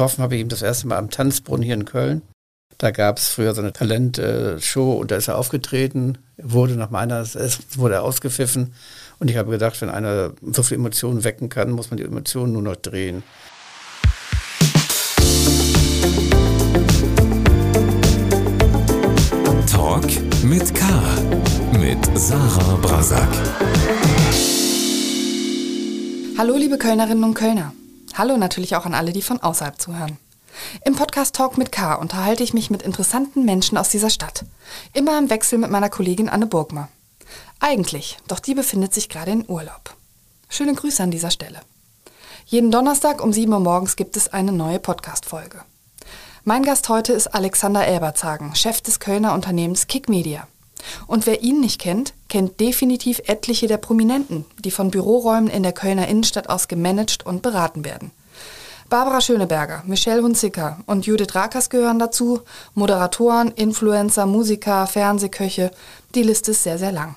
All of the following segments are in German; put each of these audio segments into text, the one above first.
getroffen habe ich ihn das erste Mal am Tanzbrunnen hier in Köln. Da gab es früher so eine Talentshow und da ist er aufgetreten, wurde nach meiner, es wurde er ausgepfiffen. Und ich habe gedacht, wenn einer so viele Emotionen wecken kann, muss man die Emotionen nur noch drehen. Talk mit K. Mit Sarah Brasak. Hallo, liebe Kölnerinnen und Kölner. Hallo natürlich auch an alle, die von außerhalb zuhören. Im Podcast Talk mit K unterhalte ich mich mit interessanten Menschen aus dieser Stadt. Immer im Wechsel mit meiner Kollegin Anne Burgmer. Eigentlich, doch die befindet sich gerade in Urlaub. Schöne Grüße an dieser Stelle. Jeden Donnerstag um 7 Uhr morgens gibt es eine neue Podcast-Folge. Mein Gast heute ist Alexander Elberzagen, Chef des Kölner Unternehmens Kick Media. Und wer ihn nicht kennt, kennt definitiv etliche der Prominenten, die von Büroräumen in der Kölner Innenstadt aus gemanagt und beraten werden. Barbara Schöneberger, Michelle Hunziker und Judith Rakers gehören dazu, Moderatoren, Influencer, Musiker, Fernsehköche, die Liste ist sehr, sehr lang.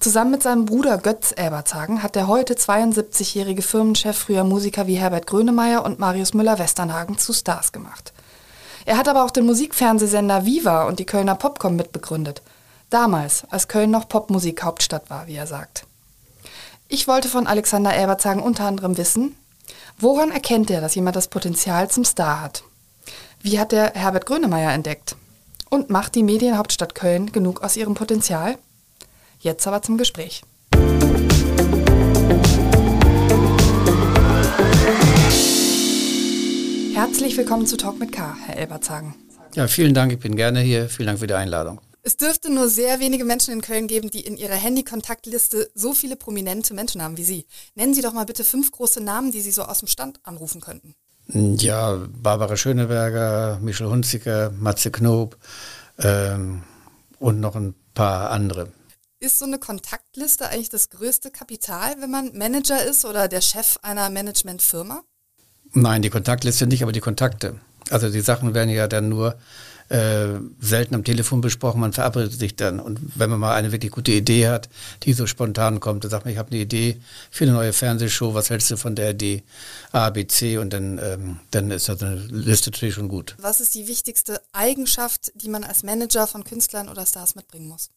Zusammen mit seinem Bruder Götz Elberzagen hat der heute 72-jährige Firmenchef früher Musiker wie Herbert Grönemeyer und Marius Müller-Westernhagen zu Stars gemacht. Er hat aber auch den Musikfernsehsender Viva und die Kölner Popcom mitbegründet. Damals, als Köln noch Popmusik-Hauptstadt war, wie er sagt. Ich wollte von Alexander Elberzagen unter anderem wissen, Woran erkennt er, dass jemand das Potenzial zum Star hat? Wie hat er Herbert Grönemeyer entdeckt? Und macht die Medienhauptstadt Köln genug aus ihrem Potenzial? Jetzt aber zum Gespräch. Herzlich willkommen zu Talk mit K, Herr Elberzagen. Ja, vielen Dank, ich bin gerne hier. Vielen Dank für die Einladung. Es dürfte nur sehr wenige Menschen in Köln geben, die in ihrer Handykontaktliste so viele prominente Menschen haben wie Sie. Nennen Sie doch mal bitte fünf große Namen, die Sie so aus dem Stand anrufen könnten. Ja, Barbara Schöneberger, Michel Hunziker, Matze Knob ähm, und noch ein paar andere. Ist so eine Kontaktliste eigentlich das größte Kapital, wenn man Manager ist oder der Chef einer Managementfirma? Nein, die Kontaktliste nicht, aber die Kontakte. Also die Sachen werden ja dann nur äh, selten am Telefon besprochen, man verabredet sich dann. Und wenn man mal eine wirklich gute Idee hat, die so spontan kommt, dann sagt man, ich habe eine Idee für eine neue Fernsehshow, was hältst du von der Idee A, B, C und dann, ähm, dann ist das eine Liste natürlich schon gut. Was ist die wichtigste Eigenschaft, die man als Manager von Künstlern oder Stars mitbringen muss?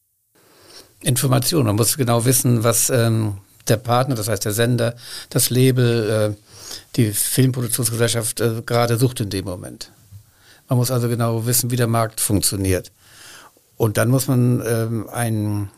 Information. Man muss genau wissen, was ähm, der Partner, das heißt der Sender, das Label, äh, die Filmproduktionsgesellschaft äh, gerade sucht in dem Moment. Man muss also genau wissen, wie der Markt funktioniert. Und dann muss man ähm, ein,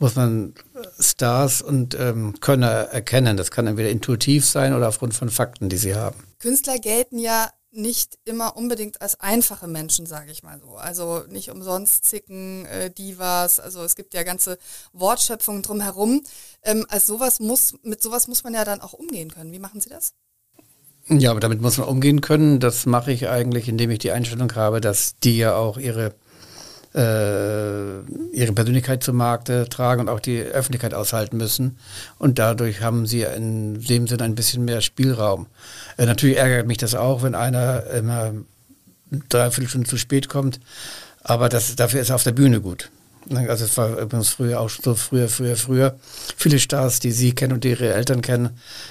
muss man Stars und ähm, Könner erkennen. Das kann entweder intuitiv sein oder aufgrund von Fakten, die sie haben. Künstler gelten ja nicht immer unbedingt als einfache Menschen, sage ich mal so. Also nicht umsonst zicken, äh, Divas, also es gibt ja ganze Wortschöpfungen drumherum. Ähm, als sowas muss, mit sowas muss man ja dann auch umgehen können. Wie machen Sie das? Ja, aber damit muss man umgehen können. Das mache ich eigentlich, indem ich die Einstellung habe, dass die ja auch ihre, äh, ihre Persönlichkeit zum Markte tragen und auch die Öffentlichkeit aushalten müssen. Und dadurch haben sie in dem Sinne ein bisschen mehr Spielraum. Äh, natürlich ärgert mich das auch, wenn einer immer dreiviertel Stunden zu spät kommt. Aber das, dafür ist er auf der Bühne gut. Also es war übrigens früher auch so früher, früher, früher. Viele Stars, die Sie kennen und die Ihre Eltern kennen,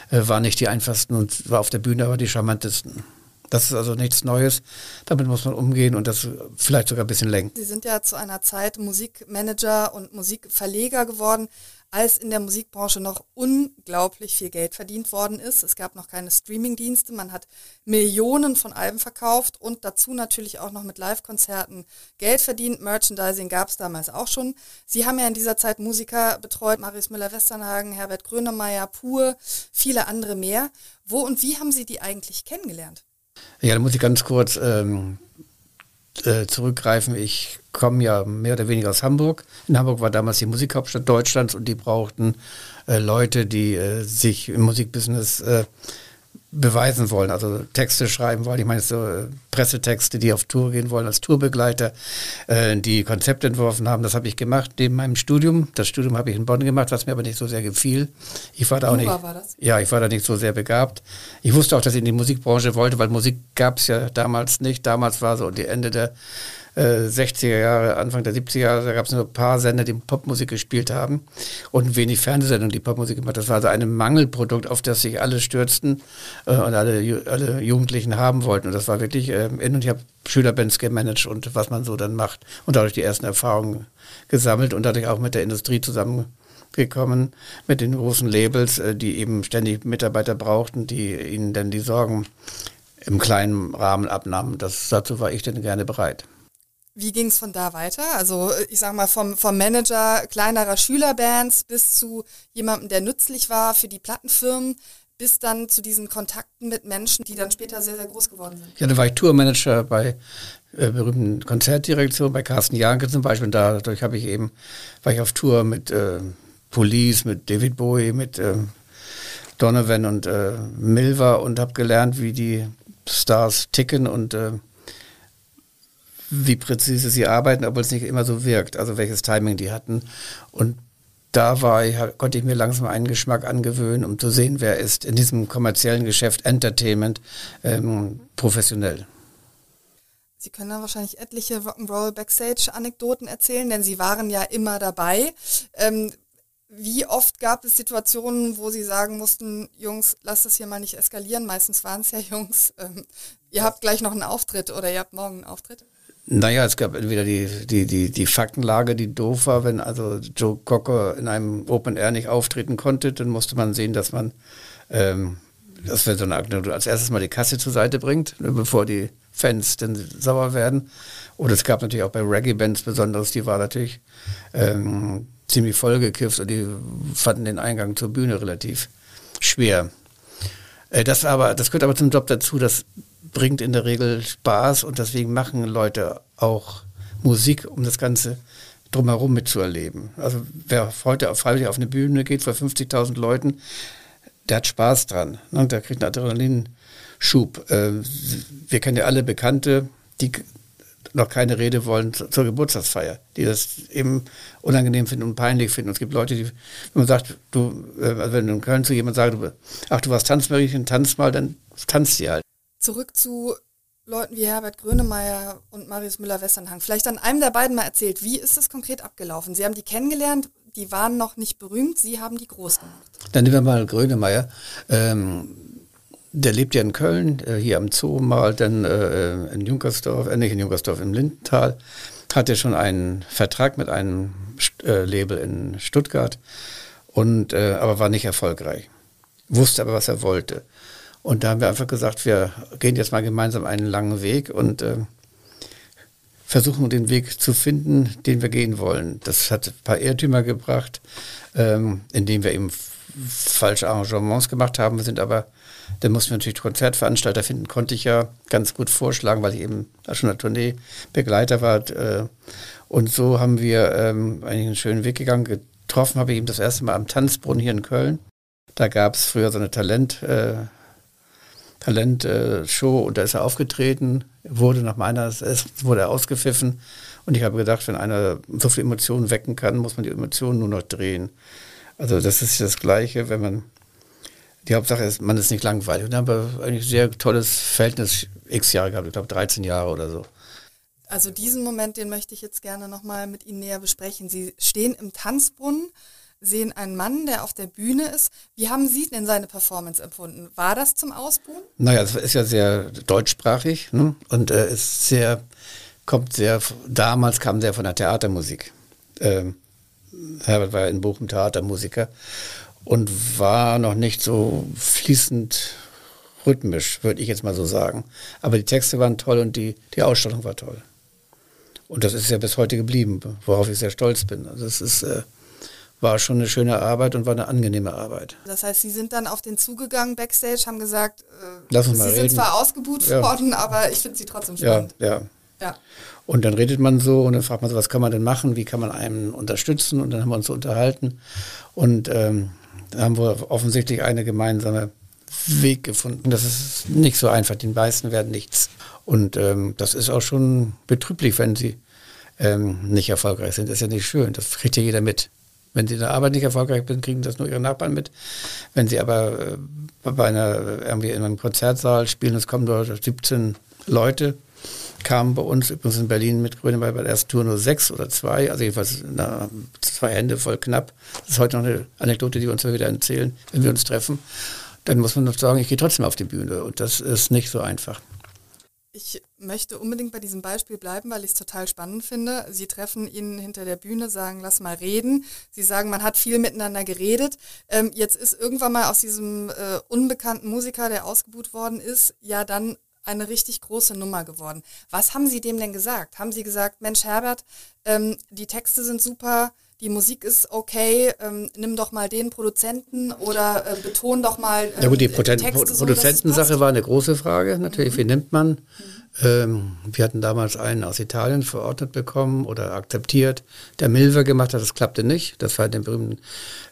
äh, waren nicht die einfachsten und war auf der Bühne aber die charmantesten. Das ist also nichts Neues. Damit muss man umgehen und das vielleicht sogar ein bisschen lenken. Sie sind ja zu einer Zeit Musikmanager und Musikverleger geworden als in der Musikbranche noch unglaublich viel Geld verdient worden ist. Es gab noch keine Streamingdienste, man hat Millionen von Alben verkauft und dazu natürlich auch noch mit Live-Konzerten Geld verdient. Merchandising gab es damals auch schon. Sie haben ja in dieser Zeit Musiker betreut, Marius Müller-Westernhagen, Herbert Grönemeyer, Pur, viele andere mehr. Wo und wie haben Sie die eigentlich kennengelernt? Ja, da muss ich ganz kurz ähm, äh, zurückgreifen. Ich komme ja mehr oder weniger aus Hamburg. In Hamburg war damals die Musikhauptstadt Deutschlands und die brauchten äh, Leute, die äh, sich im Musikbusiness äh, beweisen wollen, also Texte schreiben wollen. Ich meine so äh, Pressetexte, die auf Tour gehen wollen als Tourbegleiter, äh, die Konzepte entworfen haben. Das habe ich gemacht neben meinem Studium. Das Studium habe ich in Bonn gemacht, was mir aber nicht so sehr gefiel. Ich war da auch nicht. War? Ja, ich war da nicht so sehr begabt. Ich wusste auch, dass ich in die Musikbranche wollte, weil Musik gab es ja damals nicht. Damals war so die Ende der äh, 60er Jahre, Anfang der 70er Jahre, da gab es nur ein paar Sender, die Popmusik gespielt haben und wenig Fernsehsendungen, die Popmusik gemacht Das war also ein Mangelprodukt, auf das sich alle stürzten äh, und alle, alle Jugendlichen haben wollten. Und das war wirklich äh, in und ich habe Schülerbands gemanagt und was man so dann macht und dadurch die ersten Erfahrungen gesammelt und dadurch auch mit der Industrie zusammengekommen, mit den großen Labels, äh, die eben ständig Mitarbeiter brauchten, die ihnen dann die Sorgen im kleinen Rahmen abnahmen. Das, dazu war ich dann gerne bereit. Wie ging es von da weiter? Also ich sage mal vom, vom Manager kleinerer Schülerbands bis zu jemandem, der nützlich war für die Plattenfirmen, bis dann zu diesen Kontakten mit Menschen, die dann später sehr, sehr groß geworden sind. Ja, dann war ich Tourmanager bei äh, berühmten Konzertdirektionen, bei Carsten Janke zum Beispiel. Und dadurch habe ich eben, war ich auf Tour mit äh, Police, mit David Bowie, mit äh, Donovan und äh, Milva und habe gelernt, wie die Stars ticken und äh, wie präzise sie arbeiten, obwohl es nicht immer so wirkt, also welches Timing die hatten. Und da war ich, konnte ich mir langsam einen Geschmack angewöhnen, um zu sehen, wer ist in diesem kommerziellen Geschäft Entertainment ähm, professionell. Sie können dann wahrscheinlich etliche Rock'n'Roll Backstage-Anekdoten erzählen, denn Sie waren ja immer dabei. Ähm, wie oft gab es Situationen, wo Sie sagen mussten, Jungs, lasst das hier mal nicht eskalieren? Meistens waren es ja Jungs. Ähm, ihr habt gleich noch einen Auftritt oder ihr habt morgen einen Auftritt? Naja, es gab entweder die, die, die, die Faktenlage, die doof war, wenn also Joe Cocker in einem Open Air nicht auftreten konnte, dann musste man sehen, dass man ähm, das wäre so eine Anekdote, als erstes mal die Kasse zur Seite bringt, ne, bevor die Fans dann sauer werden. Und es gab natürlich auch bei Reggae-Bands Besonderes, die war natürlich ähm, ziemlich vollgekifft und die fanden den Eingang zur Bühne relativ schwer. Äh, das aber, das gehört aber zum Job dazu, das bringt in der Regel Spaß und deswegen machen Leute auch Musik, um das Ganze drumherum mitzuerleben. Also wer heute freiwillig auf eine Bühne geht vor 50.000 Leuten, der hat Spaß dran. Ne? Der kriegt einen Adrenalinschub. Äh, wir kennen ja alle Bekannte, die noch keine Rede wollen zur Geburtstagsfeier, die das eben unangenehm finden und peinlich finden. Und es gibt Leute, die, wenn man sagt, du, äh, also wenn du in Köln zu jemandem sagst, ach, du warst Tanzmädchen, tanz mal, dann tanzt sie halt. Zurück zu Leuten wie Herbert Grönemeyer und Marius Müller-Westernhang. Vielleicht an einem der beiden mal erzählt, wie ist das konkret abgelaufen? Sie haben die kennengelernt, die waren noch nicht berühmt, Sie haben die groß gemacht. Dann nehmen wir mal Grönemeyer. Ähm, der lebt ja in Köln, äh, hier am Zoo mal, dann äh, in Junkersdorf, äh, nicht in Junkersdorf, im Lindental. Hatte schon einen Vertrag mit einem äh, Label in Stuttgart, und, äh, aber war nicht erfolgreich. Wusste aber, was er wollte. Und da haben wir einfach gesagt, wir gehen jetzt mal gemeinsam einen langen Weg und äh, versuchen den Weg zu finden, den wir gehen wollen. Das hat ein paar Irrtümer gebracht, ähm, indem wir eben falsche Arrangements gemacht haben. Wir sind aber, dann mussten wir natürlich Konzertveranstalter finden, konnte ich ja ganz gut vorschlagen, weil ich eben da schon eine Tournee Begleiter war. Äh, und so haben wir ähm, eigentlich einen schönen Weg gegangen. Getroffen habe ich eben das erste Mal am Tanzbrunnen hier in Köln. Da gab es früher so eine Talent, äh, Talentshow und da ist er aufgetreten, wurde nach meiner, wurde ausgepfiffen und ich habe gedacht, wenn einer so viel Emotionen wecken kann, muss man die Emotionen nur noch drehen. Also das ist das Gleiche, wenn man, die Hauptsache ist, man ist nicht langweilig. Und da haben wir eigentlich ein sehr tolles Verhältnis, x Jahre gehabt, ich glaube 13 Jahre oder so. Also diesen Moment, den möchte ich jetzt gerne nochmal mit Ihnen näher besprechen. Sie stehen im Tanzbrunnen, sehen einen Mann, der auf der Bühne ist. Wie haben Sie denn seine Performance empfunden? War das zum Ausbuhen? Naja, es ist ja sehr deutschsprachig ne? und äh, ist sehr, kommt sehr, damals kam sehr von der Theatermusik. Ähm, Herbert war in Bochum Theatermusiker und war noch nicht so fließend rhythmisch, würde ich jetzt mal so sagen. Aber die Texte waren toll und die, die Ausstattung war toll. Und das ist ja bis heute geblieben, worauf ich sehr stolz bin. Also es ist, äh, war schon eine schöne Arbeit und war eine angenehme Arbeit. Das heißt, Sie sind dann auf den zugegangen backstage, haben gesagt, äh, Lass uns Sie mal sind reden. zwar ausgebucht ja. worden, aber ich finde Sie trotzdem spannend. Ja, ja. ja. Und dann redet man so und dann fragt man so, was kann man denn machen, wie kann man einen unterstützen und dann haben wir uns so unterhalten und ähm, da haben wir offensichtlich eine gemeinsame Weg gefunden. Das ist nicht so einfach, den meisten werden nichts. Und ähm, das ist auch schon betrüblich, wenn sie ähm, nicht erfolgreich sind. Das ist ja nicht schön, das kriegt ja jeder mit. Wenn sie in der Arbeit nicht erfolgreich sind, kriegen das nur ihre Nachbarn mit. Wenn sie aber äh, bei einer, irgendwie in einem Konzertsaal spielen, es kommen dort 17 Leute, kam bei uns übrigens in Berlin mit Grönemeyer bei der ersten Tour nur sechs oder zwei, also jedenfalls na, zwei Hände voll knapp. Das ist heute noch eine Anekdote, die wir uns wieder erzählen, wenn wir uns treffen. Dann muss man noch sagen, ich gehe trotzdem auf die Bühne und das ist nicht so einfach. Ich möchte unbedingt bei diesem Beispiel bleiben, weil ich es total spannend finde. Sie treffen ihn hinter der Bühne, sagen, lass mal reden. Sie sagen, man hat viel miteinander geredet. Ähm, jetzt ist irgendwann mal aus diesem äh, unbekannten Musiker, der ausgebuht worden ist, ja dann eine richtig große Nummer geworden. Was haben Sie dem denn gesagt? Haben Sie gesagt, Mensch Herbert, ähm, die Texte sind super, die Musik ist okay, ähm, nimm doch mal den Produzenten oder äh, beton doch mal. Ähm, ja gut, die ähm, Produzentensache so, war eine große Frage natürlich. Mhm. Wie nimmt man? Mhm. Ähm, wir hatten damals einen aus Italien verordnet bekommen oder akzeptiert, der Milver gemacht hat. Das klappte nicht. Das war in dem berühmten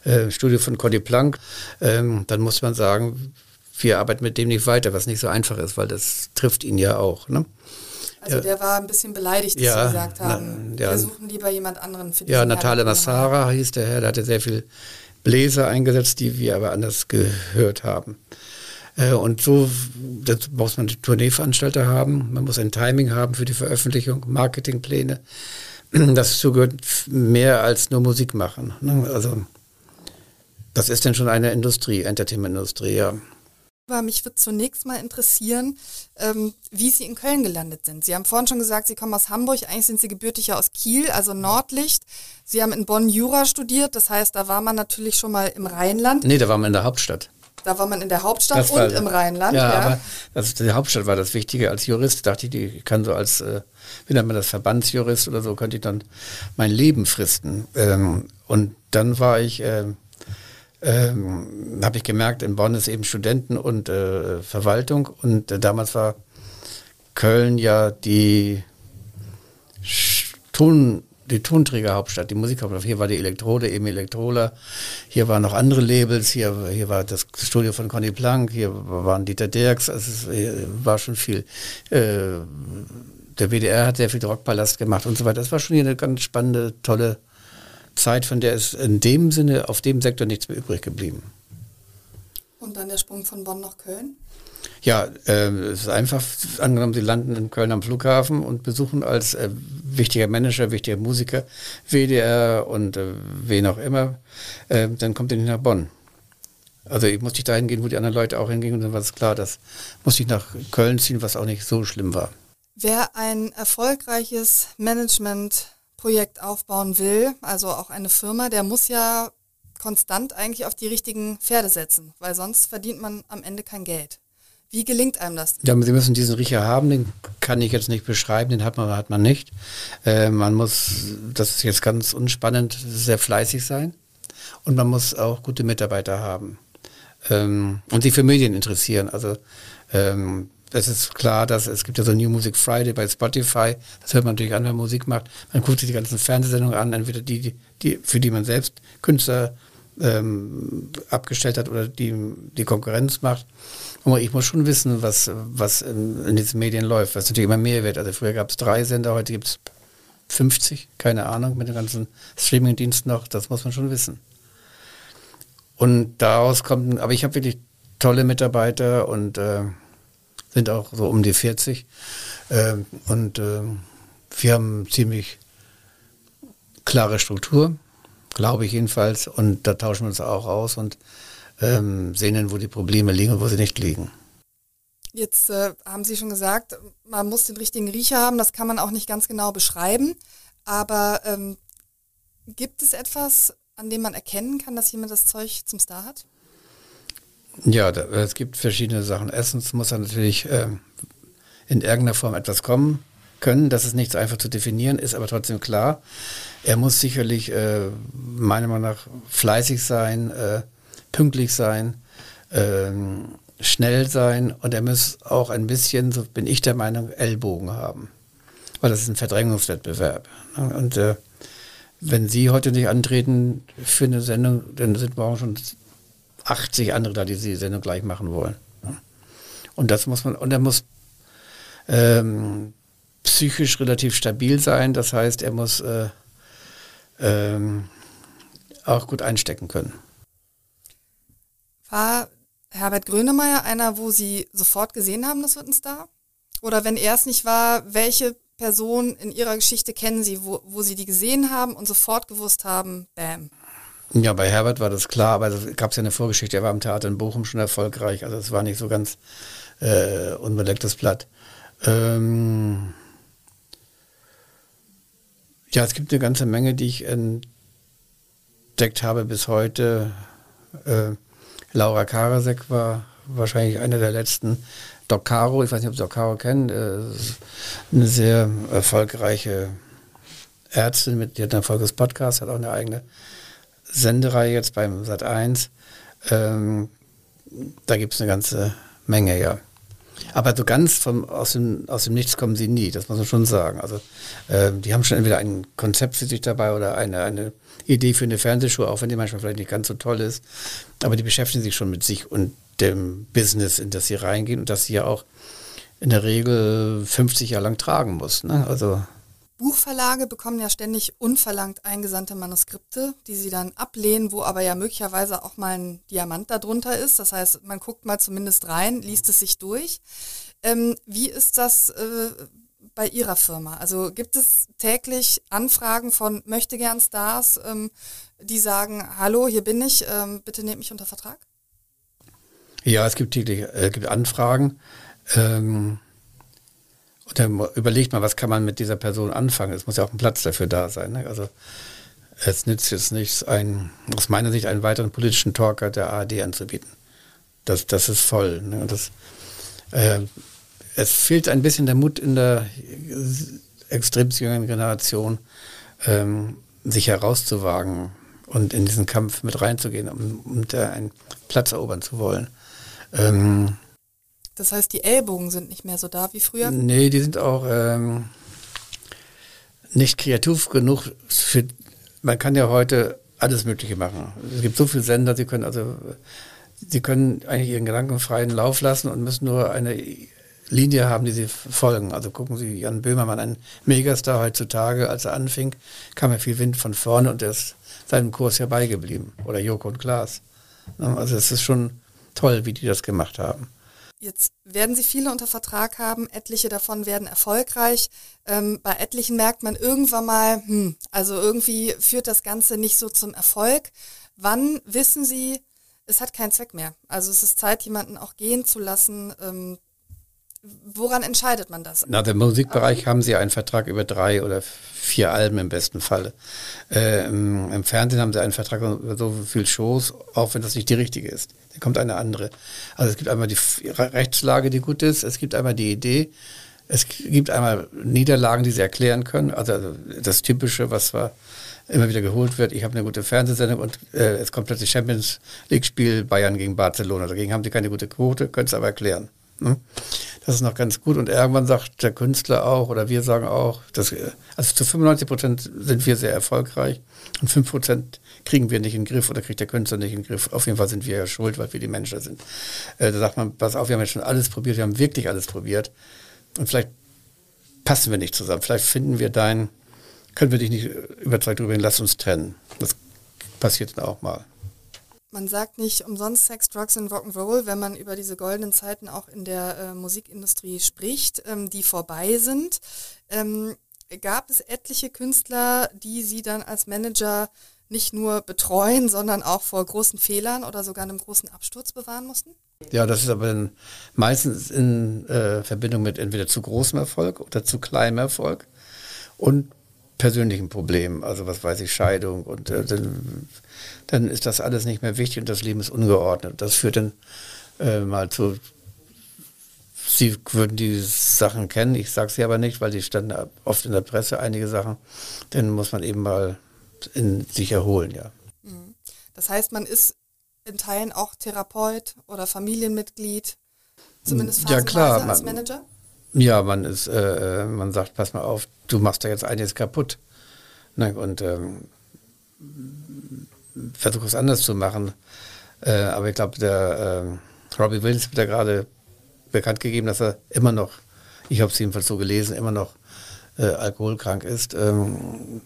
äh, Studio von Conny Planck. Ähm, dann muss man sagen, wir arbeiten mit dem nicht weiter, was nicht so einfach ist, weil das trifft ihn ja auch. Ne? Also ja. der war ein bisschen beleidigt, dass ja, Sie gesagt haben, na, ja, wir suchen lieber jemand anderen für Ja, Natale Massara hieß der Herr, der hatte sehr viel Bläser eingesetzt, die wir aber anders gehört haben. Äh, und so das muss man Tourneeveranstalter haben, man muss ein Timing haben für die Veröffentlichung, Marketingpläne. Das gehört mehr als nur Musik machen. Ne? Also das ist dann schon eine Industrie, Entertainment-Industrie, ja. Mich würde zunächst mal interessieren, ähm, wie Sie in Köln gelandet sind. Sie haben vorhin schon gesagt, Sie kommen aus Hamburg, eigentlich sind Sie gebürtig ja aus Kiel, also Nordlicht. Sie haben in Bonn Jura studiert, das heißt, da war man natürlich schon mal im Rheinland. Nee, da war man in der Hauptstadt. Da war man in der Hauptstadt und im Rheinland. Ja, ja. aber das, die Hauptstadt war das Wichtige. Als Jurist dachte ich, ich kann so als, äh, wie nennt man das, Verbandsjurist oder so, könnte ich dann mein Leben fristen. Ähm, und dann war ich... Äh, ähm, habe ich gemerkt, in Bonn ist eben Studenten und äh, Verwaltung und äh, damals war Köln ja die Ton, die Tonträgerhauptstadt, die Musikhauptstadt. Hier war die Elektrode, eben Elektrola. Hier waren noch andere Labels. Hier, hier war das Studio von Conny Plank. Hier waren Dieter Dirks. Also es war schon viel. Äh, der WDR hat sehr viel Rockpalast gemacht und so weiter. Das war schon hier eine ganz spannende, tolle Zeit, von der ist in dem Sinne auf dem Sektor nichts mehr übrig geblieben. Und dann der Sprung von Bonn nach Köln? Ja, äh, es ist einfach, angenommen, Sie landen in Köln am Flughafen und besuchen als äh, wichtiger Manager, wichtiger Musiker, WDR und äh, wen auch immer, äh, dann kommt ihr nicht nach Bonn. Also ich musste dahin gehen, wo die anderen Leute auch hingingen und dann war es klar, dass musste ich nach Köln ziehen, was auch nicht so schlimm war. Wer ein erfolgreiches Management Projekt aufbauen will, also auch eine Firma, der muss ja konstant eigentlich auf die richtigen Pferde setzen, weil sonst verdient man am Ende kein Geld. Wie gelingt einem das? Ja, Sie müssen diesen Riecher haben, den kann ich jetzt nicht beschreiben, den hat man, hat man nicht. Äh, man muss, das ist jetzt ganz unspannend, sehr fleißig sein und man muss auch gute Mitarbeiter haben ähm, und sich für Medien interessieren. Also ähm, das ist klar, dass es gibt ja so New Music Friday bei Spotify. Das hört man natürlich an, wenn man Musik macht. Man guckt sich die ganzen Fernsehsendungen an, entweder die, die für die man selbst Künstler ähm, abgestellt hat oder die die Konkurrenz macht. Und ich muss schon wissen, was, was in, in diesen Medien läuft, was natürlich immer mehr wird. Also früher gab es drei Sender, heute gibt es 50, keine Ahnung, mit den ganzen Streamingdiensten noch, das muss man schon wissen. Und daraus kommt, aber ich habe wirklich tolle Mitarbeiter und äh, sind auch so um die 40. Ähm, und äh, wir haben ziemlich klare Struktur, glaube ich jedenfalls. Und da tauschen wir uns auch aus und ähm, sehen dann, wo die Probleme liegen und wo sie nicht liegen. Jetzt äh, haben Sie schon gesagt, man muss den richtigen Riecher haben. Das kann man auch nicht ganz genau beschreiben. Aber ähm, gibt es etwas, an dem man erkennen kann, dass jemand das Zeug zum Star hat? Ja, da, es gibt verschiedene Sachen. Erstens muss er natürlich äh, in irgendeiner Form etwas kommen können. Das ist nicht so einfach zu definieren, ist aber trotzdem klar. Er muss sicherlich äh, meiner Meinung nach fleißig sein, äh, pünktlich sein, äh, schnell sein und er muss auch ein bisschen, so bin ich der Meinung, Ellbogen haben. Weil das ist ein Verdrängungswettbewerb. Und äh, wenn Sie heute nicht antreten für eine Sendung, dann sind morgen schon 80 andere da, die die Sendung gleich machen wollen. Und das muss man, und er muss ähm, psychisch relativ stabil sein. Das heißt, er muss äh, ähm, auch gut einstecken können. War Herbert Grönemeyer einer, wo Sie sofort gesehen haben, das wird ein Star? oder wenn er es nicht war, welche Person in ihrer Geschichte kennen Sie, wo, wo Sie die gesehen haben und sofort gewusst haben, bam. Ja, bei Herbert war das klar, aber es gab ja eine Vorgeschichte. Er war im Theater in Bochum schon erfolgreich, also es war nicht so ganz äh, unbelecktes Blatt. Ähm ja, es gibt eine ganze Menge, die ich entdeckt habe bis heute. Äh, Laura Karasek war wahrscheinlich eine der letzten. Doc Caro, ich weiß nicht, ob Sie Doc Caro kennen, äh, eine sehr erfolgreiche Ärztin, mit, die hat ein erfolgreiches Podcast, hat auch eine eigene Sendereihe jetzt beim Sat 1. Ähm, da gibt es eine ganze Menge, ja. Aber so ganz vom, aus, dem, aus dem Nichts kommen sie nie, das muss man schon sagen. Also äh, die haben schon entweder ein Konzept für sich dabei oder eine, eine Idee für eine Fernsehshow, auch wenn die manchmal vielleicht nicht ganz so toll ist. Aber die beschäftigen sich schon mit sich und dem Business, in das sie reingehen und das sie ja auch in der Regel 50 Jahre lang tragen muss. Ne? Also Buchverlage bekommen ja ständig unverlangt eingesandte Manuskripte, die sie dann ablehnen, wo aber ja möglicherweise auch mal ein Diamant darunter ist. Das heißt, man guckt mal zumindest rein, liest es sich durch. Ähm, wie ist das äh, bei Ihrer Firma? Also gibt es täglich Anfragen von möchtegern Stars, ähm, die sagen, hallo, hier bin ich, ähm, bitte nehmt mich unter Vertrag? Ja, es gibt täglich äh, gibt Anfragen. Ähm und dann überlegt man, was kann man mit dieser Person anfangen. Es muss ja auch ein Platz dafür da sein. Ne? Also es nützt jetzt nichts, einen, aus meiner Sicht einen weiteren politischen Talker der ARD anzubieten. Das, das ist voll. Ne? Das, äh, es fehlt ein bisschen der Mut in der extrem jüngeren Generation, ähm, sich herauszuwagen und in diesen Kampf mit reinzugehen, um, um einen Platz erobern zu wollen. Ähm, das heißt, die Ellbogen sind nicht mehr so da wie früher? Nee, die sind auch ähm, nicht kreativ genug für, man kann ja heute alles Mögliche machen. Es gibt so viele Sender, sie können also, sie können eigentlich ihren Gedanken freien Lauf lassen und müssen nur eine Linie haben, die sie folgen. Also gucken Sie Jan Böhmermann, ein Megastar heutzutage, als er anfing, kam ja viel Wind von vorne und er ist seinem Kurs herbeigeblieben. Oder Joko und Klaas. Also es ist schon toll, wie die das gemacht haben. Jetzt werden Sie viele unter Vertrag haben, etliche davon werden erfolgreich. Ähm, bei etlichen merkt man irgendwann mal, hm, also irgendwie führt das Ganze nicht so zum Erfolg. Wann wissen Sie, es hat keinen Zweck mehr? Also es ist Zeit, jemanden auch gehen zu lassen. Ähm, woran entscheidet man das? Na, im Musikbereich haben Sie einen Vertrag über drei oder vier Alben im besten Falle. Äh, im, Fernsehen haben Sie einen Vertrag über so viele Shows, auch wenn das nicht die richtige ist dann kommt eine andere. Also es gibt einmal die Rechtslage, die gut ist, es gibt einmal die Idee, es gibt einmal Niederlagen, die sie erklären können. Also das Typische, was war immer wieder geholt wird. Ich habe eine gute Fernsehsendung und äh, es kommt plötzlich Champions League-Spiel Bayern gegen Barcelona. Dagegen haben sie keine gute Quote, können es aber erklären. Ne? Das ist noch ganz gut. Und irgendwann sagt der Künstler auch, oder wir sagen auch, dass, also zu 95 Prozent sind wir sehr erfolgreich und 5 Prozent kriegen wir nicht in den Griff oder kriegt der Künstler nicht in den Griff. Auf jeden Fall sind wir ja schuld, weil wir die Menschen sind. Äh, da sagt man, pass auf, wir haben jetzt schon alles probiert, wir haben wirklich alles probiert. Und vielleicht passen wir nicht zusammen. Vielleicht finden wir dein, können wir dich nicht überzeugt darüber, lass uns trennen. Das passiert dann auch mal. Man sagt nicht umsonst Sex, Drugs und Rock'n'Roll, wenn man über diese goldenen Zeiten auch in der äh, Musikindustrie spricht, ähm, die vorbei sind. Ähm, gab es etliche Künstler, die Sie dann als Manager nicht nur betreuen, sondern auch vor großen Fehlern oder sogar einem großen Absturz bewahren mussten? Ja, das ist aber meistens in äh, Verbindung mit entweder zu großem Erfolg oder zu kleinem Erfolg und persönlichen Problemen, also was weiß ich, Scheidung und äh, dann, dann, ist das alles nicht mehr wichtig und das Leben ist ungeordnet. Das führt dann äh, mal zu, Sie würden die Sachen kennen, ich sage sie aber nicht, weil die standen oft in der Presse, einige Sachen, dann muss man eben mal in sich erholen, ja. Mhm. Das heißt, man ist in Teilen auch Therapeut oder Familienmitglied, zumindest ja, klar, als man, Manager? Ja, man ist, äh, man sagt, pass mal auf, du machst da jetzt einiges kaputt. Ne? Und ähm, versuch es anders zu machen. Äh, aber ich glaube, der äh, Robbie Williams wird da gerade bekannt gegeben, dass er immer noch, ich habe es jedenfalls so gelesen, immer noch äh, alkoholkrank ist. Ähm,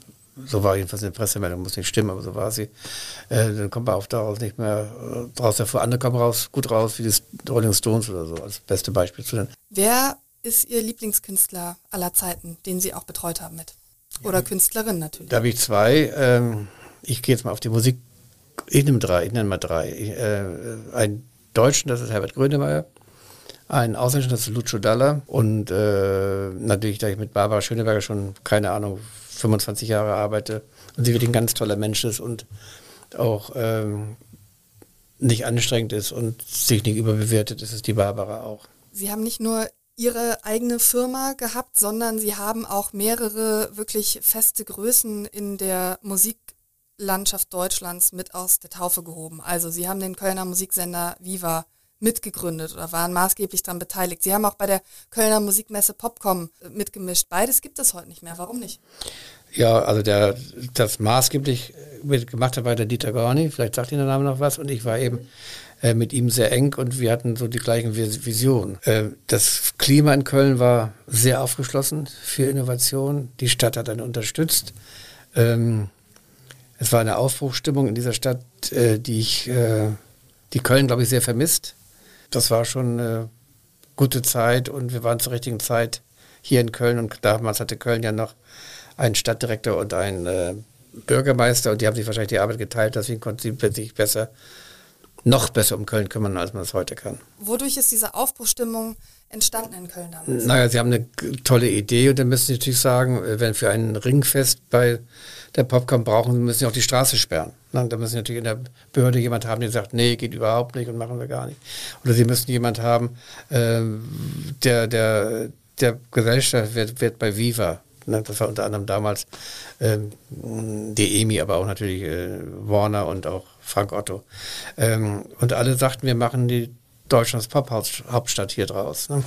so war jedenfalls eine Pressemeldung, muss nicht stimmen, aber so war sie. Äh, dann kommt man auch daraus nicht mehr äh, draus hervor. Andere kommen raus, gut raus, wie die Rolling Stones oder so, als beste Beispiel zu nennen. Wer ist Ihr Lieblingskünstler aller Zeiten, den Sie auch betreut haben mit? Oder Künstlerin natürlich? Da habe ich zwei. Ähm, ich gehe jetzt mal auf die Musik. Ich nehme drei, ich nenne mal drei. Äh, einen Deutschen, das ist Herbert Grönemeyer. Ein Ausländischen, das ist Lucio Dalla. Und äh, natürlich, da ich mit Barbara Schöneberger schon, keine Ahnung, 25 Jahre arbeite und sie wirklich ein ganz toller Mensch ist und auch ähm, nicht anstrengend ist und sich nicht überbewertet, ist es die Barbara auch. Sie haben nicht nur Ihre eigene Firma gehabt, sondern Sie haben auch mehrere wirklich feste Größen in der Musiklandschaft Deutschlands mit aus der Taufe gehoben. Also Sie haben den Kölner Musiksender Viva mitgegründet oder waren maßgeblich daran beteiligt. Sie haben auch bei der Kölner Musikmesse Popcom mitgemischt. Beides gibt es heute nicht mehr. Warum nicht? Ja, also der, das maßgeblich gemacht hat war der Dieter Gorni, vielleicht sagt Ihnen der Name noch was, und ich war eben äh, mit ihm sehr eng und wir hatten so die gleichen Visionen. Äh, das Klima in Köln war sehr aufgeschlossen für Innovation. Die Stadt hat dann unterstützt. Ähm, es war eine Aufbruchstimmung in dieser Stadt, äh, die ich, die Köln, glaube ich, sehr vermisst. Das war schon eine gute Zeit und wir waren zur richtigen Zeit hier in Köln und damals hatte Köln ja noch einen Stadtdirektor und einen Bürgermeister und die haben sich wahrscheinlich die Arbeit geteilt, deswegen konnten sie sich besser, noch besser um Köln kümmern, als man es heute kann. Wodurch ist diese Aufbruchstimmung entstanden in Köln damals? Naja, sie haben eine tolle Idee und dann müssen sie natürlich sagen, äh, wenn für ein Ringfest bei der Popcorn brauchen, müssen sie auch die Straße sperren. Da müssen sie natürlich in der Behörde jemand haben, der sagt, nee, geht überhaupt nicht und machen wir gar nicht. Oder sie müssen jemand haben, äh, der, der, der Gesellschaft wird, wird bei Viva das war unter anderem damals ähm, die EMI, aber auch natürlich äh, Warner und auch Frank Otto. Ähm, und alle sagten, wir machen die Deutschlands Pop-Hauptstadt hier draus. Ne?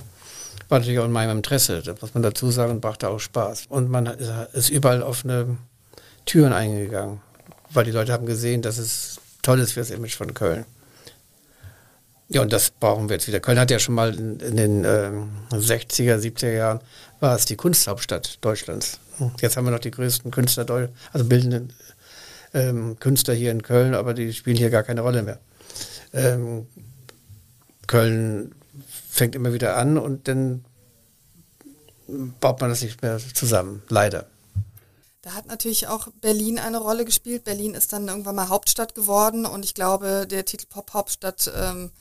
War natürlich auch in meinem Interesse, das muss man dazu sagen, brachte auch Spaß. Und man ist überall offene Türen eingegangen, weil die Leute haben gesehen, dass es toll ist für das Image von Köln. Ja, und das brauchen wir jetzt wieder. Köln hat ja schon mal in, den äh, 60er, 70er Jahren war es die Kunsthauptstadt Deutschlands. Jetzt haben wir noch die größten Künstler, also bildenden ähm, Künstler hier in Köln, aber die spielen hier gar keine Rolle mehr. Ähm, Köln fängt immer wieder an und dann baut man das nicht mehr zusammen, leider. Da hat natürlich auch Berlin eine Rolle gespielt. Berlin ist dann irgendwann mal Hauptstadt geworden und ich glaube, der Titel Pop-Hauptstadt ähm,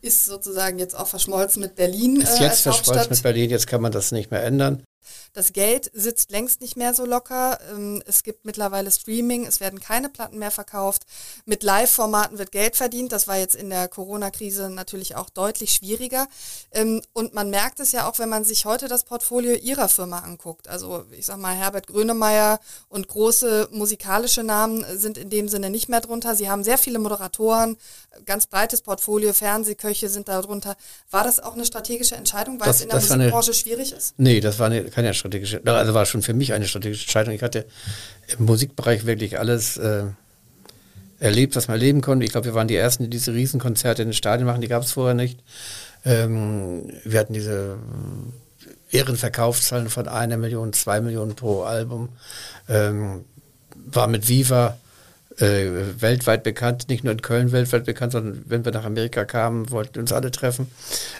ist sozusagen jetzt auch verschmolzen mit Berlin. Ist äh, jetzt verschmolzen mit Berlin, jetzt kann man das nicht mehr ändern. Das Geld sitzt längst nicht mehr so locker. Ähm, es gibt mittlerweile Streaming, es werden keine Platten mehr verkauft. Mit Live-Formaten wird Geld verdient. Das war jetzt in der Corona-Krise natürlich auch deutlich schwieriger. Ähm, und man merkt es ja auch, wenn man sich heute das Portfolio ihrer Firma anguckt. Also ich sag mal, Herbert Grönemeyer und große musikalische Namen sind in dem Sinne nicht mehr drunter. Sie haben sehr viele Moderatoren, ganz breites Portfolio, Fernsehköche sind da drunter. War das auch eine strategische Entscheidung, weil das, es in der Musikbranche eine, schwierig ist? Nee, das war eine, keine strategische, also war schon für mich eine strategische Entscheidung. Ich hatte im Musikbereich wirklich alles äh, erlebt, was man erleben konnte. Ich glaube, wir waren die Ersten, die diese Riesenkonzerte in den Stadien machen, die gab es vorher nicht. Ähm, wir hatten diese Ehrenverkaufszahlen von einer Million, zwei Millionen pro Album. Ähm, war mit Viva äh, weltweit bekannt, nicht nur in Köln weltweit bekannt, sondern wenn wir nach Amerika kamen, wollten uns alle treffen.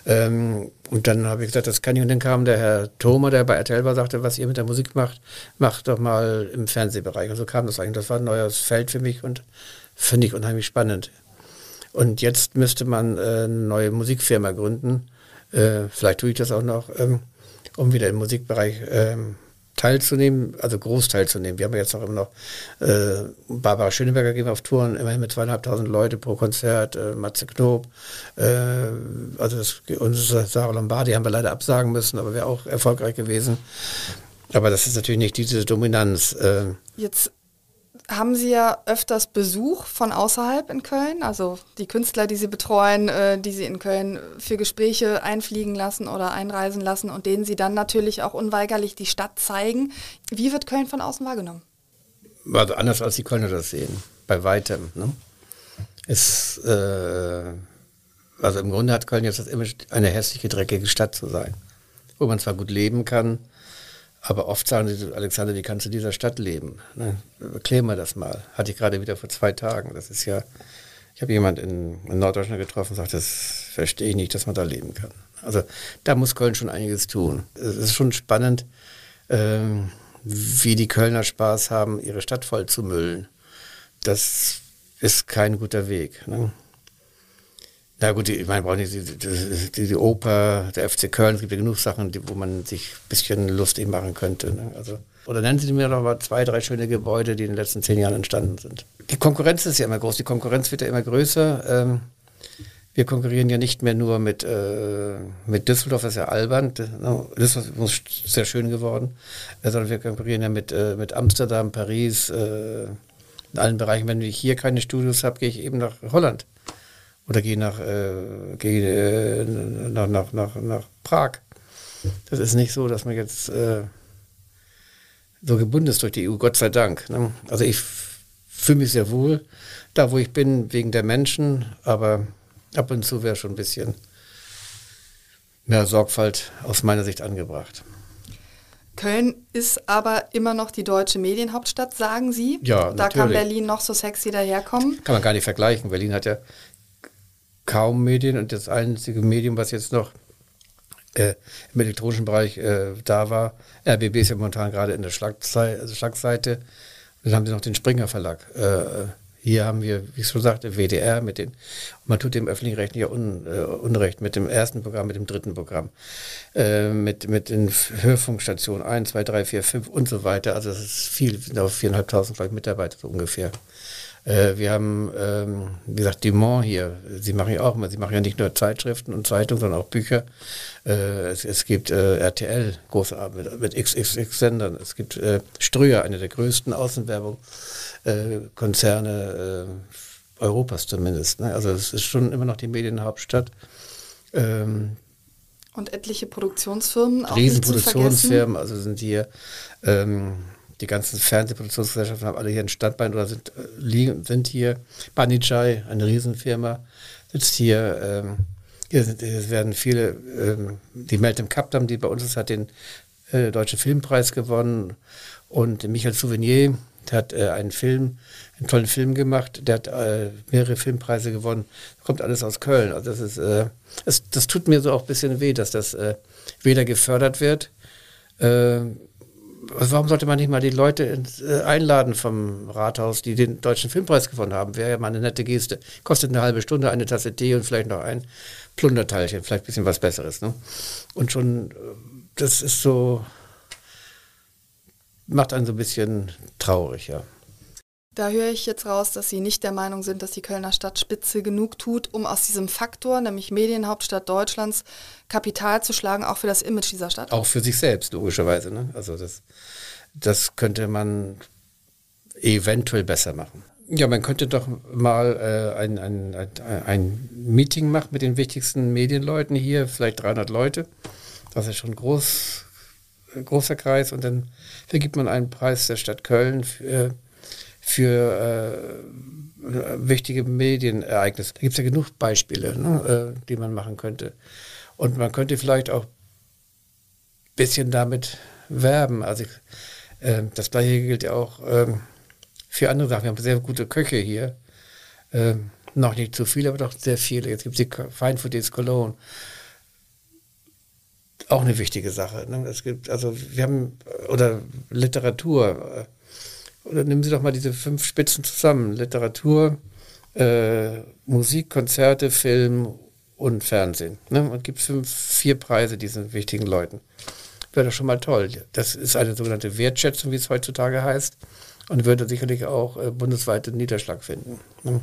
Ähm, und dann habe ich gesagt, das kann ich. Und dann kam der Herr Thoma, der bei RTL war, sagte, was ihr mit der Musik macht, macht doch mal im Fernsehbereich. Und so kam das eigentlich. Das war ein neues Feld für mich und finde ich unheimlich spannend. Und jetzt müsste man äh, eine neue Musikfirma gründen. Äh, vielleicht tue ich das auch noch, ähm, um wieder im Musikbereich ähm, teilzunehmen, also groß teilzunehmen. Wir haben jetzt auch immer noch äh, Barbara Schöneberger gehen auf Touren, immerhin mit zweieinhalbtausend Leute pro Konzert, äh, Matze Knob, äh, also das, unsere Sarah Lombardi haben wir leider absagen müssen, aber wäre auch erfolgreich gewesen. Aber das ist natürlich nicht diese Dominanz. Äh. Jetzt haben Sie ja öfters Besuch von außerhalb in Köln, also die Künstler, die Sie betreuen, äh, die Sie in Köln für Gespräche einfliegen lassen oder einreisen lassen und denen Sie dann natürlich auch unweigerlich die Stadt zeigen. Wie wird Köln von außen wahrgenommen? Also anders als die Kölner das sehen, bei weitem. Ne? Es, äh, also im Grunde hat Köln jetzt das Image, eine hässliche, dreckige Stadt zu sein, wo man zwar gut leben kann, aber oft sagen sie, Alexander, wie kannst du in dieser Stadt leben? Ne? Erklär mal das mal. Hatte ich gerade wieder vor zwei Tagen. Das ist ja Ich habe jemanden in, in Norddeutschland getroffen und sagt, das verstehe ich nicht, dass man da leben kann. Also da muss Köln schon einiges tun. Es ist schon spannend, ähm, wie die Kölner Spaß haben, ihre Stadt voll zu müllen. Das ist kein guter Weg. Ne? Na gut, ich meine, nicht die, die, die, Oper, der FC Köln, es gibt ja genug Sachen, die, wo man sich ein bisschen lustig machen könnte. Ne? Also, oder nennen Sie mir noch mal zwei, drei schöne Gebäude, die in den letzten zehn Jahren entstanden sind. Die Konkurrenz ist ja immer groß, die Konkurrenz wird ja immer größer. Ähm, wir konkurrieren ja nicht mehr nur mit, äh, mit Düsseldorf, das ist ja albern, das ist sehr schön geworden, äh, sondern wir konkurrieren ja mit, äh, mit Amsterdam, Paris, äh, in allen Bereichen. Wenn ich hier keine Studios habe, gehe ich eben nach Holland oder gehe nach, äh, gehe, äh, nach, nach, nach, nach Prag. Das ist nicht so, dass man jetzt äh, so gebunden ist durch die EU, Gott sei Dank. Ne? Also ich fühle mich sehr wohl da, wo ich bin, wegen der Menschen, aber ab und zu wäre schon ein bisschen mehr Sorgfalt aus meiner Sicht angebracht. Köln ist aber immer noch die deutsche Medienhauptstadt, sagen Sie. Ja, Da natürlich. kann Berlin noch so sexy daherkommen. Kann man gar nicht vergleichen. Berlin hat ja kaum Medien und das einzige Medium, was jetzt noch äh, im elektronischen Bereich äh, da war, RBB ist ja momentan gerade in der Schlagzei also Schlagseite. Dann haben sie noch den Springer Verlag. Äh, hier haben wir, wie ich schon sagte, WDR mit den, man tut dem öffentlichen Recht ja un, äh, Unrecht mit dem ersten Programm, mit dem dritten Programm, äh, mit, mit den Hörfunkstationen 1, 2, 3, 4, 5 und so weiter. Also das ist viel, sind auf viereinhalbtausend Mitarbeiter so ungefähr. Äh, wir haben, ähm, wie gesagt, Dumont hier. Sie machen ja auch immer, sie machen ja nicht nur Zeitschriften und Zeitungen, sondern auch Bücher. Äh, es, es, gibt äh, RTL, große mit, mit XXX-Sendern. Es gibt äh, Ströer, eine der größten Außenwerbung-Konzerne äh, Europas zumindest. Ne? Also es ist schon immer noch die Medienhauptstadt. Ähm, und etliche Produktionsfirmen auch Riesenproduktionsfirmen, also sind hier ähm, die ganzen Fernsehproduktionsgesellschaften haben alle hier ein Standbein oder sind, äh, liegen, sind hier. Banijay, eine Riesenfirma, sitzt hier. Ähm, hier, sind, hier, werden viele, ähm, die Meltem Kapdam, die bei uns ist, hat den äh, Deutschen Filmpreis gewonnen. Und Michael Souvenier, der hat äh, einen Film, einen tollen Film gemacht, der hat äh, mehrere Filmpreise gewonnen. Kommt alles aus Köln. Also das ist, äh, es, das tut mir so auch ein bisschen weh, dass das äh, weder gefördert wird, äh, warum sollte man nicht mal die Leute äh, einladen vom Rathaus, die den Deutschen Filmpreis gewonnen haben? Wäre ja mal eine nette Geste. Kostet eine halbe Stunde, eine Tasse Tee und vielleicht noch ein Plunderteilchen, vielleicht ein bisschen was Besseres. Ne? Und schon, äh, das ist so, macht einen so ein bisschen traurig, ja. Da höre ich jetzt raus, dass Sie nicht der Meinung sind, dass die Kölner Stadt Spitze genug tut, um aus diesem Faktor, nämlich Medienhauptstadt Deutschlands, Kapital zu schlagen, auch für das Image dieser Stadt. Auch für sich selbst, logischerweise. Ne? Also das, das könnte man eventuell besser machen. Ja, man könnte doch mal äh, ein, ein, ein, ein, Meeting machen mit den wichtigsten Medienleuten hier, vielleicht 300 Leute. Das ist schon groß, großer Kreis. Und dann vergibt man einen Preis der Stadt Köln für, für äh, wichtige Medienereignisse. Da gibt es ja genug Beispiele, ne, äh, die man machen könnte. Und man könnte vielleicht auch ein bisschen damit werben. Also äh, das gleiche gilt ja auch ähm, für andere Sachen. Wir haben sehr gute Köche hier. Ähm, noch nicht zu viele, aber doch sehr viele. Jetzt gibt es die Fine Foodies Cologne. Auch eine wichtige Sache. Ne? Es gibt, also wir haben, oder Literatur. Oder nehmen Sie doch mal diese fünf Spitzen zusammen. Literatur, äh, Musik, Konzerte, Film und Fernsehen. Ne? Und gibt fünf, vier Preise diesen wichtigen Leuten. Wäre doch schon mal toll. Das ist eine sogenannte Wertschätzung, wie es heutzutage heißt. Und würde sicherlich auch äh, bundesweiten Niederschlag finden. Ne?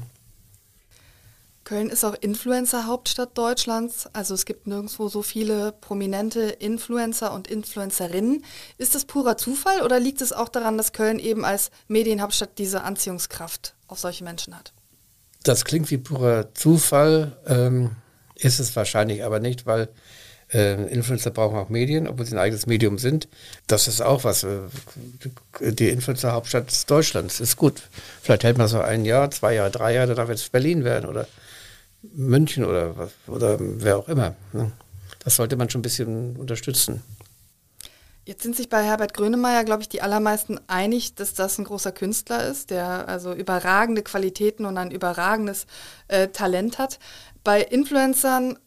Köln ist auch Influencer-Hauptstadt Deutschlands. Also es gibt nirgendwo so viele prominente Influencer und Influencerinnen. Ist das purer Zufall oder liegt es auch daran, dass Köln eben als Medienhauptstadt diese Anziehungskraft auf solche Menschen hat? Das klingt wie purer Zufall, ähm, ist es wahrscheinlich aber nicht, weil äh, Influencer brauchen auch Medien, obwohl sie ein eigenes Medium sind. Das ist auch was. Äh, die Influencer-Hauptstadt Deutschlands ist gut. Vielleicht hält man so ein Jahr, zwei Jahre, drei Jahre, danach wird es Berlin werden oder München oder, oder wer auch immer. Ne? Das sollte man schon ein bisschen unterstützen. Jetzt sind sich bei Herbert Grönemeyer, glaube ich, die allermeisten einig, dass das ein großer Künstler ist, der also überragende Qualitäten und ein überragendes äh, Talent hat. Bei Influencern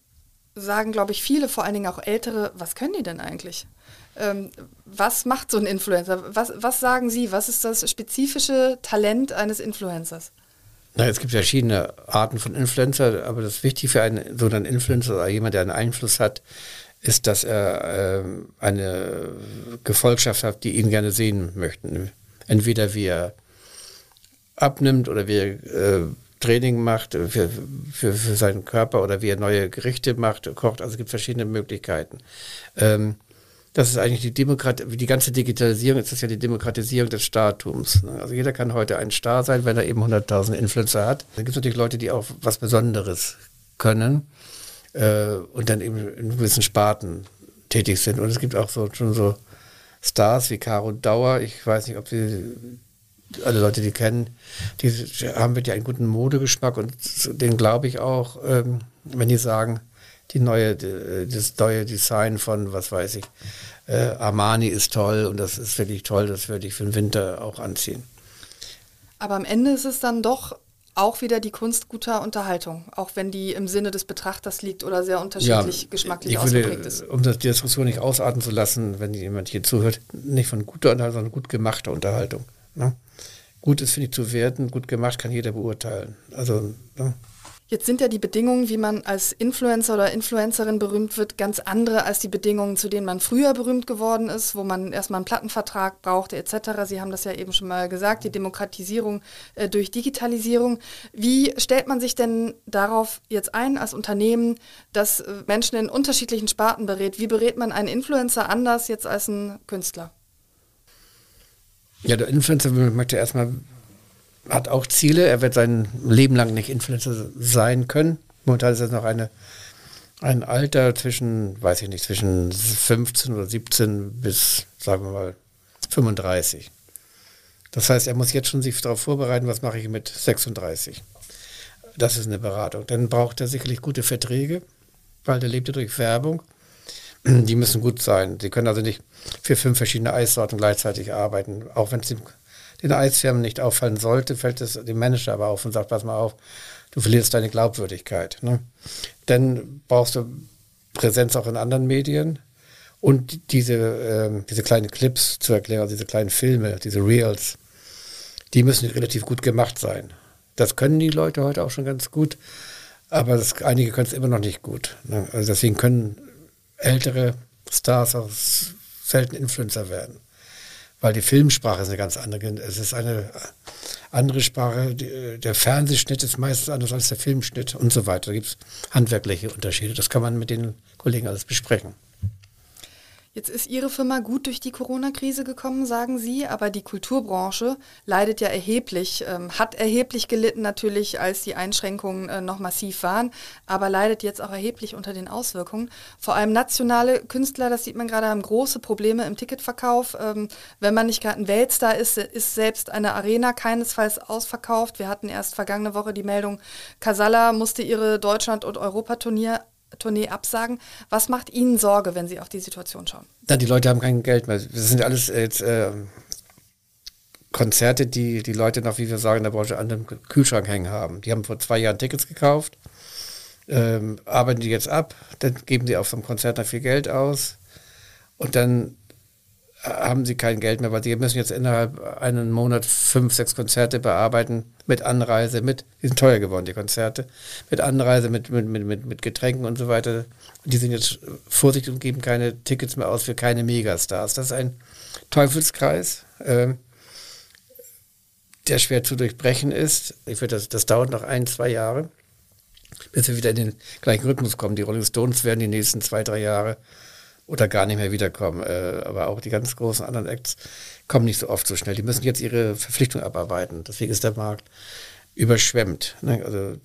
sagen, glaube ich, viele, vor allen Dingen auch Ältere, was können die denn eigentlich? Ähm, was macht so ein Influencer? Was, was sagen Sie? Was ist das spezifische Talent eines Influencers? Na, es gibt verschiedene Arten von Influencer, aber das Wichtige für einen so einen Influencer oder jemand, der einen Einfluss hat, ist, dass er äh, eine Gefolgschaft hat, die ihn gerne sehen möchten. Entweder wie er abnimmt oder wie er äh, Training macht für, für, für, seinen Körper oder wie er neue Gerichte macht, kocht. Also es gibt verschiedene Möglichkeiten. Ähm, das ist eigentlich die Demokrat die ganze Digitalisierung ist das ja die Demokratisierung des Startums. Ne? Also jeder kann heute ein Star sein, wenn er eben 100.000 Influencer hat. Dann gibt es natürlich Leute, die auch was Besonderes können äh, und dann eben in gewissen Sparten tätig sind. Und es gibt auch so schon so Stars wie Caro Dauer. Ich weiß nicht, ob Sie alle Leute, die kennen, die haben wirklich einen guten Modegeschmack und den glaube ich auch, ähm, wenn die sagen, die neue, das neue Design von, was weiß ich, äh, Armani ist toll und das ist wirklich toll, das würde ich für den Winter auch anziehen. Aber am Ende ist es dann doch auch wieder die Kunst guter Unterhaltung, auch wenn die im Sinne des Betrachters liegt oder sehr unterschiedlich ja, geschmacklich würde, ausgeprägt ist. Um das, die Diskussion nicht ausarten zu lassen, wenn jemand hier zuhört, nicht von guter Unterhaltung, sondern gut gemachter Unterhaltung. Ne? Gut ist, finde ich, zu werten, gut gemacht kann jeder beurteilen. Also, ne? Jetzt sind ja die Bedingungen, wie man als Influencer oder Influencerin berühmt wird, ganz andere als die Bedingungen, zu denen man früher berühmt geworden ist, wo man erstmal einen Plattenvertrag brauchte etc. Sie haben das ja eben schon mal gesagt, die Demokratisierung äh, durch Digitalisierung. Wie stellt man sich denn darauf jetzt ein als Unternehmen, das äh, Menschen in unterschiedlichen Sparten berät? Wie berät man einen Influencer anders jetzt als einen Künstler? Ja, der Influencer möchte erstmal hat auch Ziele. Er wird sein Leben lang nicht Influencer sein können. Momentan ist er noch eine, ein Alter zwischen, weiß ich nicht, zwischen 15 oder 17 bis, sagen wir mal, 35. Das heißt, er muss jetzt schon sich darauf vorbereiten, was mache ich mit 36. Das ist eine Beratung. Dann braucht er sicherlich gute Verträge, weil der lebt ja durch Werbung. Die müssen gut sein. Sie können also nicht für fünf verschiedene Eissorten gleichzeitig arbeiten, auch wenn es den Eisfirmen nicht auffallen sollte, fällt es dem Manager aber auf und sagt, pass mal auf, du verlierst deine Glaubwürdigkeit. Ne? Dann brauchst du Präsenz auch in anderen Medien und diese, äh, diese kleinen Clips zu erklären, diese kleinen Filme, diese Reels, die müssen relativ gut gemacht sein. Das können die Leute heute auch schon ganz gut, aber das, einige können es immer noch nicht gut. Ne? Also deswegen können ältere Stars auch selten Influencer werden weil die Filmsprache ist eine ganz andere. Es ist eine andere Sprache. Der Fernsehschnitt ist meistens anders als der Filmschnitt und so weiter. Da gibt es handwerkliche Unterschiede. Das kann man mit den Kollegen alles besprechen. Jetzt ist Ihre Firma gut durch die Corona-Krise gekommen, sagen Sie, aber die Kulturbranche leidet ja erheblich, ähm, hat erheblich gelitten natürlich, als die Einschränkungen äh, noch massiv waren, aber leidet jetzt auch erheblich unter den Auswirkungen. Vor allem nationale Künstler, das sieht man gerade, haben große Probleme im Ticketverkauf. Ähm, wenn man nicht gerade ein Weltstar ist, ist selbst eine Arena keinesfalls ausverkauft. Wir hatten erst vergangene Woche die Meldung, Casalla musste ihre Deutschland- und Europatournee Tournee absagen. Was macht Ihnen Sorge, wenn Sie auf die Situation schauen? Ja, die Leute haben kein Geld mehr. Das sind alles jetzt äh, Konzerte, die die Leute noch, wie wir sagen, in der Branche an dem Kühlschrank hängen haben. Die haben vor zwei Jahren Tickets gekauft, ähm, arbeiten die jetzt ab, dann geben sie auf so einem Konzert noch viel Geld aus und dann haben sie kein Geld mehr, weil sie müssen jetzt innerhalb einen Monat fünf, sechs Konzerte bearbeiten mit Anreise, mit, die sind teuer geworden, die Konzerte, mit Anreise, mit, mit, mit, mit Getränken und so weiter. Die sind jetzt vorsichtig und geben keine Tickets mehr aus für keine Megastars. Das ist ein Teufelskreis, äh, der schwer zu durchbrechen ist. Ich würde, das, das dauert noch ein, zwei Jahre, bis wir wieder in den gleichen Rhythmus kommen. Die Rolling Stones werden die nächsten zwei, drei Jahre oder gar nicht mehr wiederkommen. Äh, aber auch die ganz großen anderen Acts kommen nicht so oft so schnell. Die müssen jetzt ihre Verpflichtung abarbeiten. Deswegen ist der Markt überschwemmt. Ne? Also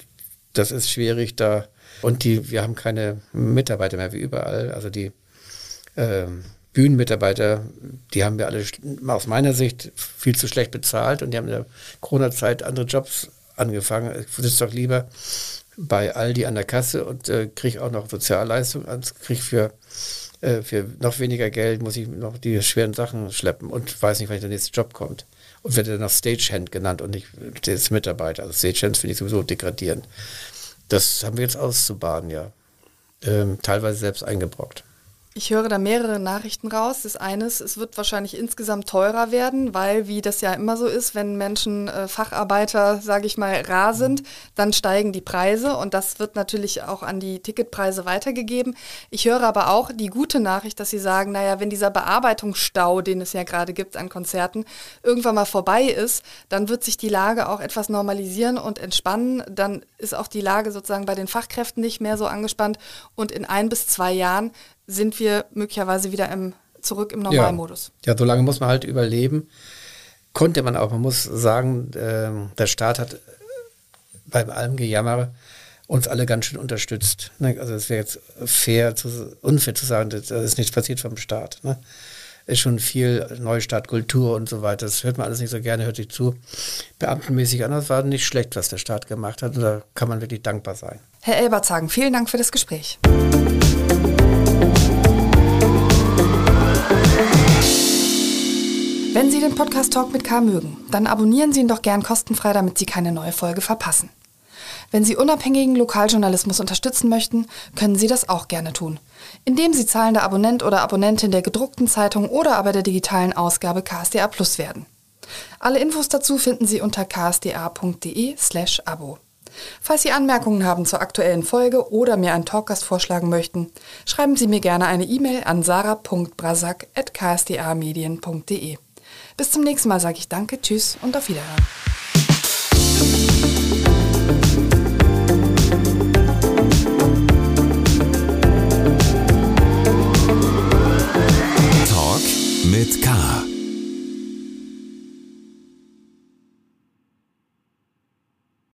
das ist schwierig da. Und die, wir haben keine Mitarbeiter mehr wie überall. Also die äh, Bühnenmitarbeiter, die haben wir alle aus meiner Sicht viel zu schlecht bezahlt und die haben in der Corona-Zeit andere Jobs angefangen. Ich sitze doch lieber bei Aldi an der Kasse und äh, kriege auch noch Sozialleistungen, kriege für Äh, für noch weniger Geld muss ich noch die schweren Sachen schleppen und weiß nicht, wann der nächste Job kommt. Und werde dann noch Stagehand genannt und nicht als Mitarbeiter. Also Stagehand finde ich sowieso degradierend. Das haben wir jetzt auszubaden, ja. Ähm, teilweise selbst eingebrockt. Ich höre da mehrere Nachrichten raus. Das eine ist, es wird wahrscheinlich insgesamt teurer werden, weil, wie das ja immer so ist, wenn Menschen äh, Facharbeiter, sage ich mal, rar sind, dann steigen die Preise und das wird natürlich auch an die Ticketpreise weitergegeben. Ich höre aber auch die gute Nachricht, dass Sie sagen, naja, wenn dieser Bearbeitungsstau, den es ja gerade gibt an Konzerten, irgendwann mal vorbei ist, dann wird sich die Lage auch etwas normalisieren und entspannen. Dann ist auch die Lage sozusagen bei den Fachkräften nicht mehr so angespannt und in ein bis zwei Jahren sind wir möglicherweise wieder im, zurück im Normalmodus. Ja. ja, so lange muss man halt überleben. Konnte man auch. Man muss sagen, äh, der Staat hat beim allem Gejammer uns alle ganz schön unterstützt. Ne? Also es wäre jetzt fair, zu, unfair zu sagen, da ist nichts passiert vom Staat. Ne? Ist schon viel Neustart, Kultur und so weiter. Das hört man alles nicht so gerne, hört sich zu. Beamtenmäßig anders war nicht schlecht, was der Staat gemacht hat. Und da kann man wirklich dankbar sein. Herr Elberzagen, vielen Dank für das Gespräch. Wenn Sie den Podcast Talk mit K mögen, dann abonnieren Sie ihn doch gern kostenfrei, damit Sie keine neue Folge verpassen. Wenn Sie unabhängigen Lokaljournalismus unterstützen möchten, können Sie das auch gerne tun, indem Sie zahlender Abonnent oder Abonnentin der gedruckten Zeitung oder aber der digitalen Ausgabe KSDA Plus werden. Alle Infos dazu finden Sie unter ksda.de/slash abo. Falls Sie Anmerkungen haben zur aktuellen Folge oder mir einen Talkgast vorschlagen möchten, schreiben Sie mir gerne eine E-Mail an sarah.brasak.ksda-medien.de. Bis zum nächsten Mal sage ich danke, tschüss und auf Wiederhören. Talk mit K.